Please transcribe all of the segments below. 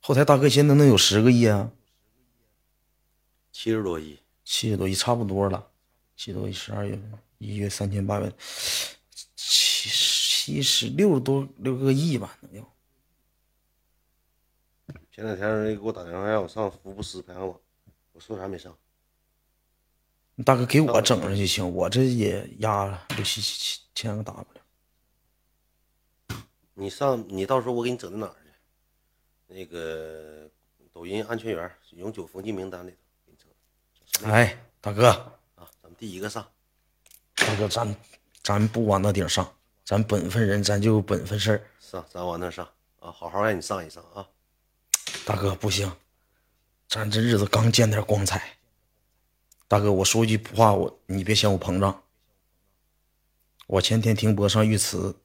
后台大哥现在能有十个亿啊？七十多亿，七十多亿差不多了。七十多亿，十二月份一月三千八百七七十六多六个亿吧，能有。前两天人给我打电话让我上福布斯排行榜，我说啥没上。大哥给我整上就行，我这也压了六七七千个 W。你上，你到时候我给你整到哪儿去？那个抖音安全员永久封禁名单里头给你整。哎，大哥啊，咱们第一个上。大哥，咱咱不往那顶上，咱本分人，咱就有本分事儿。上，咱往那上啊，好好让你上一上啊。大哥不行，咱这日子刚见点光彩。大哥，我说句不话，我你别嫌我膨胀。我前天停播上遇刺，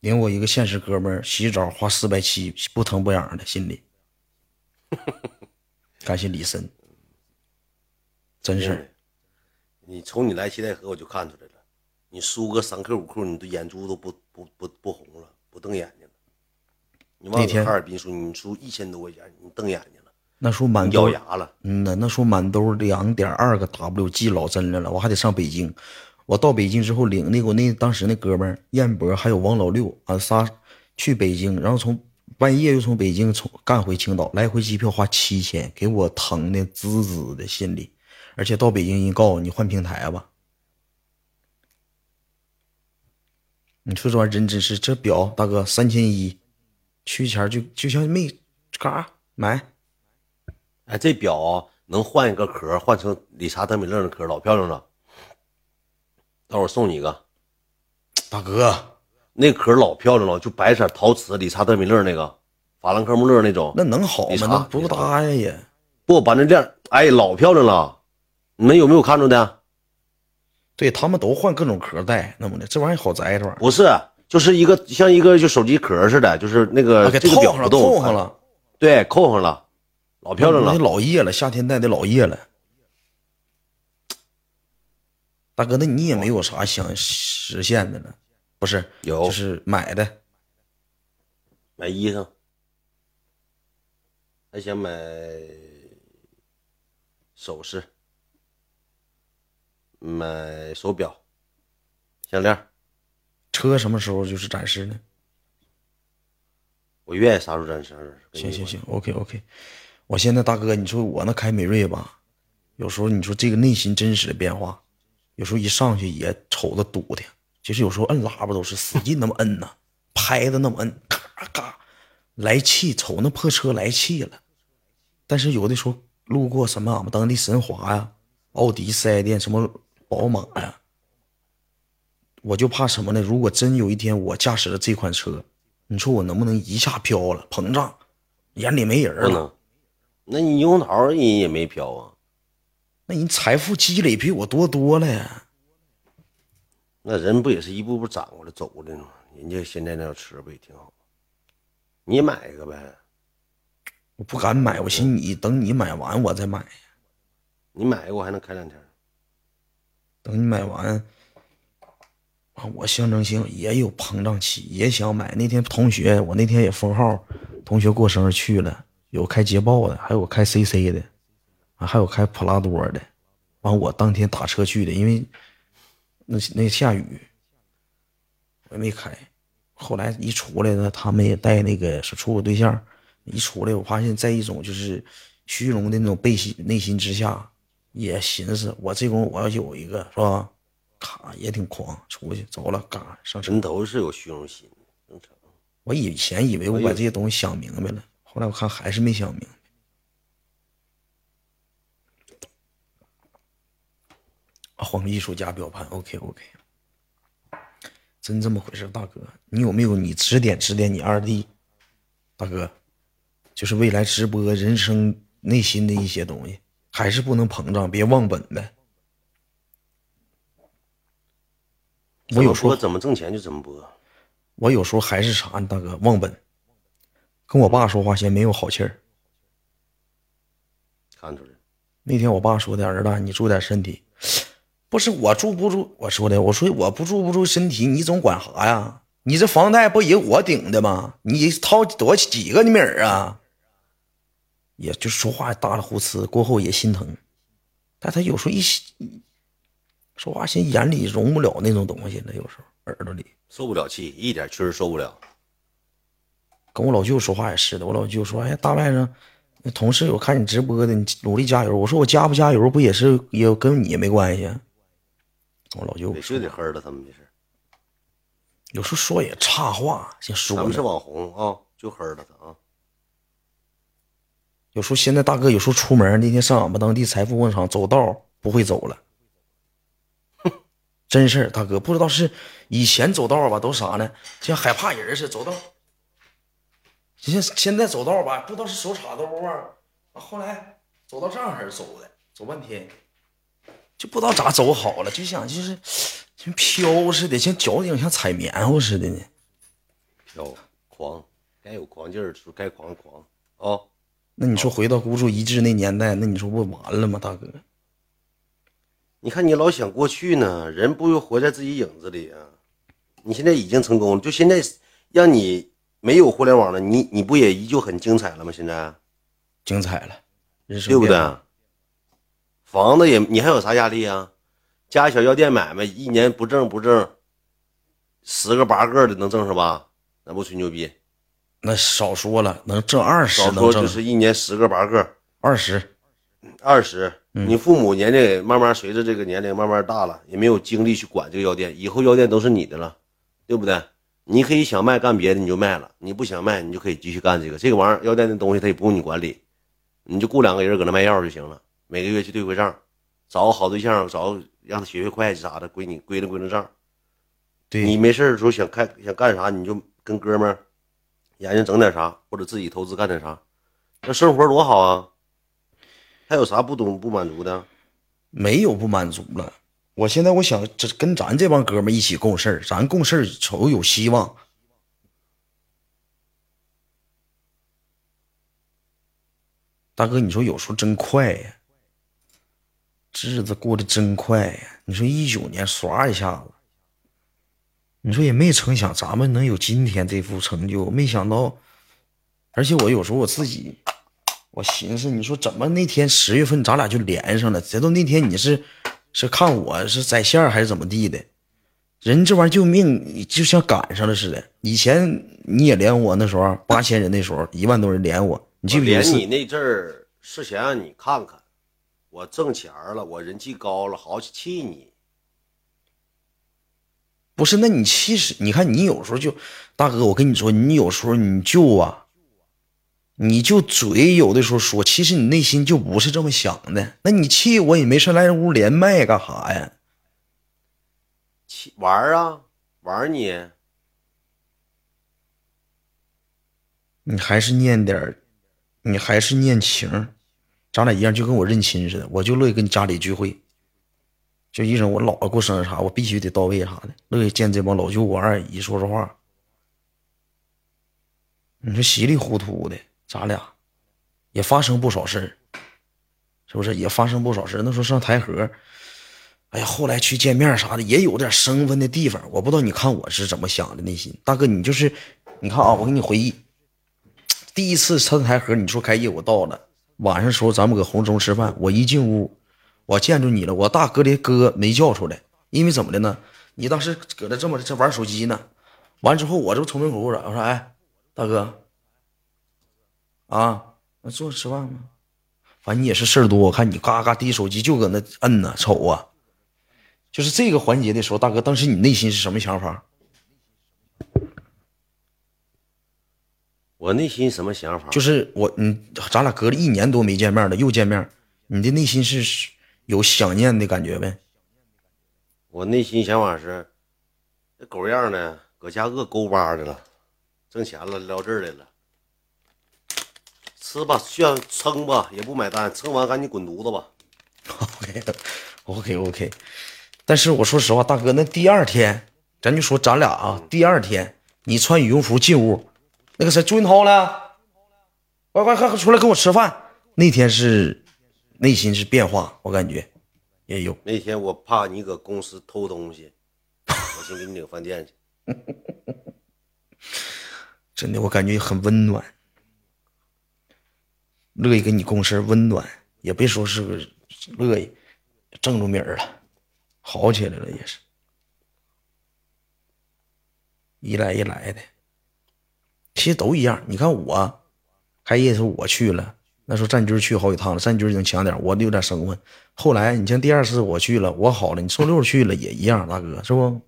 领我一个现实哥们儿洗澡花四百七，不疼不痒的，心里。感谢李森，真是。你从你来七代河我就看出来了，你输个三克五克，你的眼珠都不不不不红了，不瞪眼睛了。你忘了哈尔滨输，你输一千多块钱，你瞪眼睛了。那时候满兜咬牙了，嗯呐，那时候满兜两点二个 WG 老真来了，我还得上北京。我到北京之后领那个我那当时那哥们儿燕博还有王老六俺仨去北京，然后从半夜又从北京从干回青岛，来回机票花七千，给我疼的滋滋的心里。而且到北京一告诉你换平台吧，你说这玩意儿真真是这表大哥三千一，去前就就像没嘎买。哎，这表能换一个壳，换成理查德米勒的壳，老漂亮了。待会儿送你一个，大哥，那壳老漂亮了，就白色陶瓷，理查德米勒那个，法兰克穆勒那种，那能好吗？那不搭呀也。不把那链，哎，老漂亮了。你们有没有看着的？对他们都换各种壳戴，那么的，这玩意儿好摘这玩意儿。不是，就是一个像一个就手机壳似的，就是那个这个表不动，扣上了，对，扣上了。老漂亮了，老叶了，夏天戴的老叶了。大哥，那你也没有啥想实现的了？不是，有，就是买的，买衣裳，还想买首饰，买手表、项链。车什么时候就是展示呢？我愿意啥时候展示？行行行，OK OK。我现在大哥，你说我那凯美瑞吧，有时候你说这个内心真实的变化，有时候一上去也瞅着堵的。其实有时候摁喇叭都是使劲那么摁呐，拍的那么摁，咔咔来气，瞅那破车来气了。但是有的时候路过什么俺们当地神华呀、奥迪四 S 店、什么宝马呀，我就怕什么呢？如果真有一天我驾驶了这款车，你说我能不能一下飘了，膨胀，眼里没人了？那你牛桃人也没飘啊？那你财富积累比我多多了呀？那人不也是一步步长过来走过来吗？人家现在那车不也挺好？你买一个呗。我不敢买，我寻思你等你买完我再买。你买一个我还能开两天。等你买完，啊我象征性也有膨胀期，也想买。那天同学，我那天也封号，同学过生日去了。有开捷豹的，还有开 CC 的，啊，还有开普拉多的。完，我当天打车去的，因为那那下雨，我也没开。后来一出来呢，他们也带那个是处个对象。一出来，我发现在一种就是虚荣的那种背心内心之下，也寻思我这功夫我要有一个是吧？卡也挺狂，出去走了，嘎上车。人都是有虚荣心，正常。我以前以为我把这些东西想明白了。后来我看还是没想明白。换个艺术家表盘，OK OK，真这么回事，大哥，你有没有你指点指点你二弟？大哥，就是未来直播人生内心的一些东西，还是不能膨胀，别忘本呗。我有时候怎么挣钱就怎么播。我有时候还是啥呢，大哥，忘本。跟我爸说话先没有好气儿，看出来。那天我爸说的：“儿子，你注意点身体。”不是我住不住？我说的，我说我不住不住身体，你总管啥呀？你这房贷不也我顶的吗？你掏多几个米儿啊？也就说话大了胡呲，过后也心疼，但他有时候一说话，心眼里容不了那种东西了，有时候耳朵里受不了气，一点确实受不了。跟我老舅说话也是的，我老舅说：“哎，大外甥，同事有看你直播的，你努力加油。”我说：“我加不加油不也是也跟你没关系。”我老舅就得黑了他们的事。有时候说也差话，先说。咱们是网红啊，就黑了他啊。有时候现在大哥有时候出门那天上俺们当地财富广场走道不会走了，真事儿，大哥不知道是以前走道吧都啥呢？像害怕人似的走道。现现在走道吧，不知道是手插兜啊，后来走到这样式走的，走半天，就不知道咋走好了，就想就是像飘似的，像脚底像踩棉花似的呢。飘狂，该有狂劲儿时候该狂狂啊。那你说回到孤注一掷那年代，那你说不完了吗，大哥？你看你老想过去呢，人不又活在自己影子里啊？你现在已经成功了，就现在让你。没有互联网了，你你不也依旧很精彩了吗？现在，精彩了，对不对？房子也，你还有啥压力啊？家小药店买卖，一年不挣不挣，十个八个的能挣是吧？那不吹牛逼？那少说了，能挣二十，少说就是一年十个八个，二十，二十。你父母年龄慢慢随着这个年龄慢慢大了，也没有精力去管这个药店，以后药店都是你的了，对不对？你可以想卖干别的，你就卖了；你不想卖，你就可以继续干这个。这个玩意儿药店的东西，他也不用你管理，你就雇两个人搁那卖药就行了。每个月去对回账，找个好对象，找个让他学学会计啥的，归你归了归了账。对你没事的时候想开想干啥，你就跟哥们儿研究整点啥，或者自己投资干点啥，那生活多好啊！还有啥不懂不满足的？没有不满足了。我现在我想这跟咱这帮哥们一起共事咱共事瞅有希望。大哥，你说有时候真快呀，日子过得真快呀。你说一九年唰一下子，你说也没成想咱们能有今天这副成就，没想到。而且我有时候我自己，我寻思，你说怎么那天十月份咱俩就连上了？直到那天你是。是看我是在线还是怎么地的？人这玩意儿就命，就像赶上了似的。以前你也连我那时候八千人那时候一万多人连我，你记不记得？连你那阵儿是想让你看看，我挣钱了，我人气高了，好气你。不是，那你其实你看，你有时候就大哥，我跟你说，你有时候你就啊。你就嘴有的时候说，其实你内心就不是这么想的。那你气我也没事来屋连麦干啥呀？气玩啊，玩你。你还是念点你还是念情，咱俩一样，就跟我认亲似的。我就乐意跟家里聚会，就一种我姥姥过生日啥，我必须得到位啥的，乐意见这帮老舅我二姨说说话。你说稀里糊涂的。咱俩也发生不少事儿，是不是？也发生不少事儿。那时候上台河，哎呀，后来去见面啥的，也有点生分的地方。我不知道你看我是怎么想的，内心大哥，你就是，你看啊，我给你回忆，第一次上台河，你说开业，我到了晚上时候，咱们搁红中吃饭，我一进屋，我见着你了，我大哥的哥没叫出来，因为怎么的呢？你当时搁那这么这玩手机呢，完之后我这不从门口我说，哎，大哥。啊，那坐着吃饭吗？反正你也是事儿多，我看你嘎嘎递手机就搁那摁呢，瞅啊。就是这个环节的时候，大哥，当时你内心是什么想法？我内心什么想法？就是我，你咱俩隔了一年多没见面了，又见面，你的内心是有想念的感觉呗？我内心想法是，这狗样的搁家饿勾巴的了，挣钱了撩这儿来了。吃吧，需要撑吧，也不买单，撑完赶紧滚犊子吧。OK，OK，OK。但是我说实话，大哥，那第二天，咱就说咱俩啊，第二天你穿羽绒服进屋，那个谁朱云涛呢？快快快出来跟我吃饭。那天是内心是变化，我感觉也有。那天我怕你搁公司偷东西，我先给你领饭店去。真的，我感觉很温暖。乐意跟你共事，温暖，也别说是个乐意，正着米儿了，好起来了也是，一来一来的，其实都一样。你看我开业的时候我去了，那时候战军去好几趟了，战军已经强点，我有点生分。后来你像第二次我去了，我好了，你周六去了也一样，大哥是不？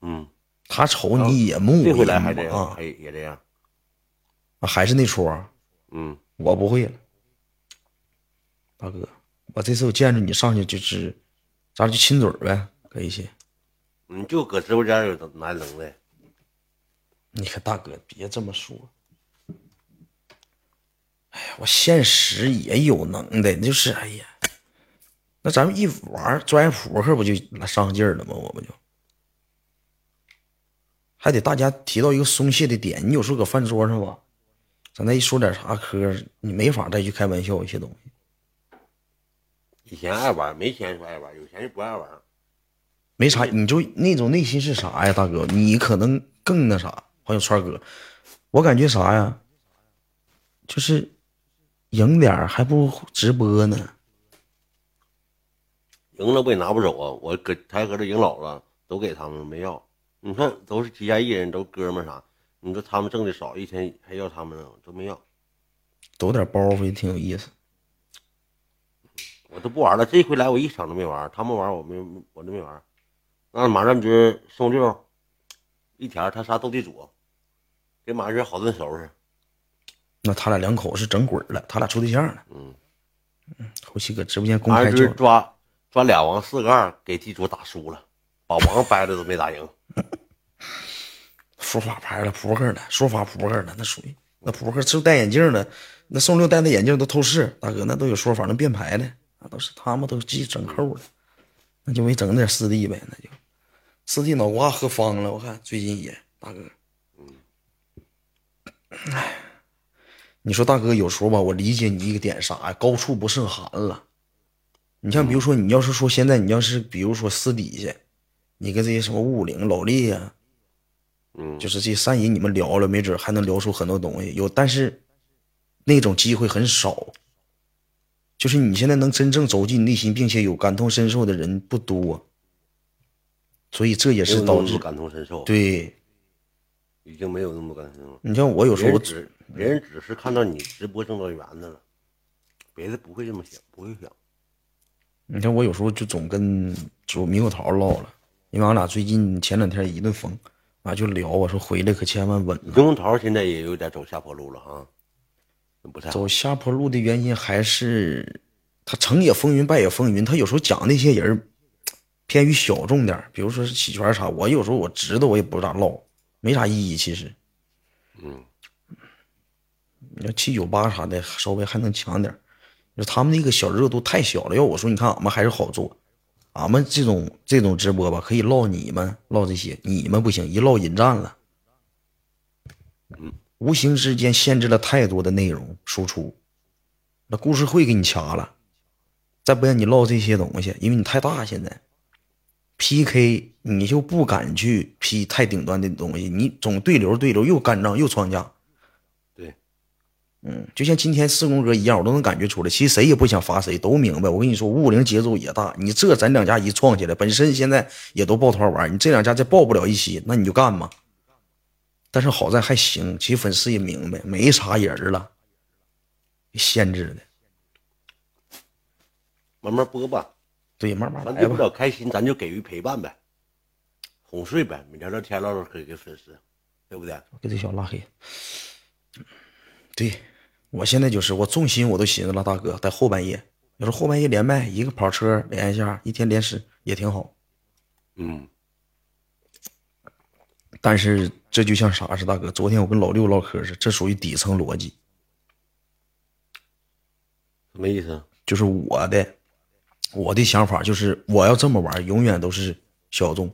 嗯，他瞅你也木，这回来还这样，也也这样，还是那出。嗯，我不会了，大哥，我这次我见着你上去就是，咱就亲嘴呗，搁一起。你就搁直播间有哪能耐？你看大哥，别这么说。哎呀，我现实也有能耐，就是哎呀，那咱们一玩专业扑克不就上劲儿了吗？我不就，还得大家提到一个松懈的点。你有时候搁饭桌上吧。咱再一说点啥嗑，你没法再去开玩笑一些东西。以前爱玩，没钱说爱玩，有钱就不爱玩。没啥，你就那种内心是啥呀，大哥？你可能更那啥。朋友川哥，我感觉啥呀？就是赢点还不如直播呢。赢了不也拿不走啊？我搁台搁这赢老了，都给他们没要。你看，都是旗下艺人，都哥们啥。你说他们挣的少，一天还要他们呢，都没要，抖点包袱也挺有意思。我都不玩了，这回来我一场都没玩，他们玩我没我都没玩。那马占军送六一天，他仨斗地主，给马占军好顿收拾。那他俩两口是整鬼了，他俩处对象了。嗯嗯，后期搁直播间公开就抓抓俩王四个二，给地主打输了，把王掰了都没打赢。说法牌了，扑克的，说法扑克的，那属于那扑克就戴眼镜的，那宋六戴的眼镜都透视，大哥那都有说法，能变牌的，那都是他们都系整扣的，那就没整点四弟呗，那就四弟脑瓜喝方了，我看最近也大哥，哎，你说大哥有时候吧，我理解你一个点啥呀？高处不胜寒了。你像比如说，你要是说现在你要是比如说私底下，你跟这些什么五五零老厉呀。嗯，就是这三姨你们聊了，没准还能聊出很多东西。有，但是那种机会很少。就是你现在能真正走进内心，并且有感同身受的人不多，所以这也是导致感同身受。对，已经没有那么感情了。你像我有时候，只别人只是看到你直播挣到元子了，别的不会这么想，不会想。你看我有时候就总跟主猕猴桃唠了，因为俺俩最近前两天一顿疯。啊，就聊我说回来可千万稳。猕猴桃现在也有点走下坡路了啊，不太走下坡路的原因还是他成也风云，败也风云。他有时候讲那些人偏于小众点，比如说是起圈啥，我有时候我知道我也不咋唠，没啥意义其实。嗯，你要七九八啥的稍微还能强点，就他们那个小热度太小了。要我说，你看俺们还是好做。俺们这种这种直播吧，可以唠你们唠这些，你们不行，一唠引战了，嗯，无形之间限制了太多的内容输出，那故事会给你掐了，再不让你唠这些东西，因为你太大，现在 PK 你就不敢去 P 太顶端的东西，你总对流对流又干仗又创架。嗯，就像今天四公哥一样，我都能感觉出来。其实谁也不想罚谁，都明白。我跟你说，五五零节奏也大。你这咱两家一创起来，本身现在也都抱团玩，你这两家再抱不了一起，那你就干嘛？但是好在还行，其实粉丝也明白，没啥人了，限制的，慢慢播吧。对，慢慢来吧。咱比较开心，咱就给予陪伴呗，哄睡呗，每天聊天唠唠嗑给粉丝，对不对？给这小拉黑。对。我现在就是我重心我都寻思了，大哥在后半夜，要是后半夜连麦，一个跑车连一下，一天连十也挺好。嗯，但是这就像啥似的，大哥，昨天我跟老六唠嗑似，这属于底层逻辑。什么意思？就是我的，我的想法就是我要这么玩，永远都是小众。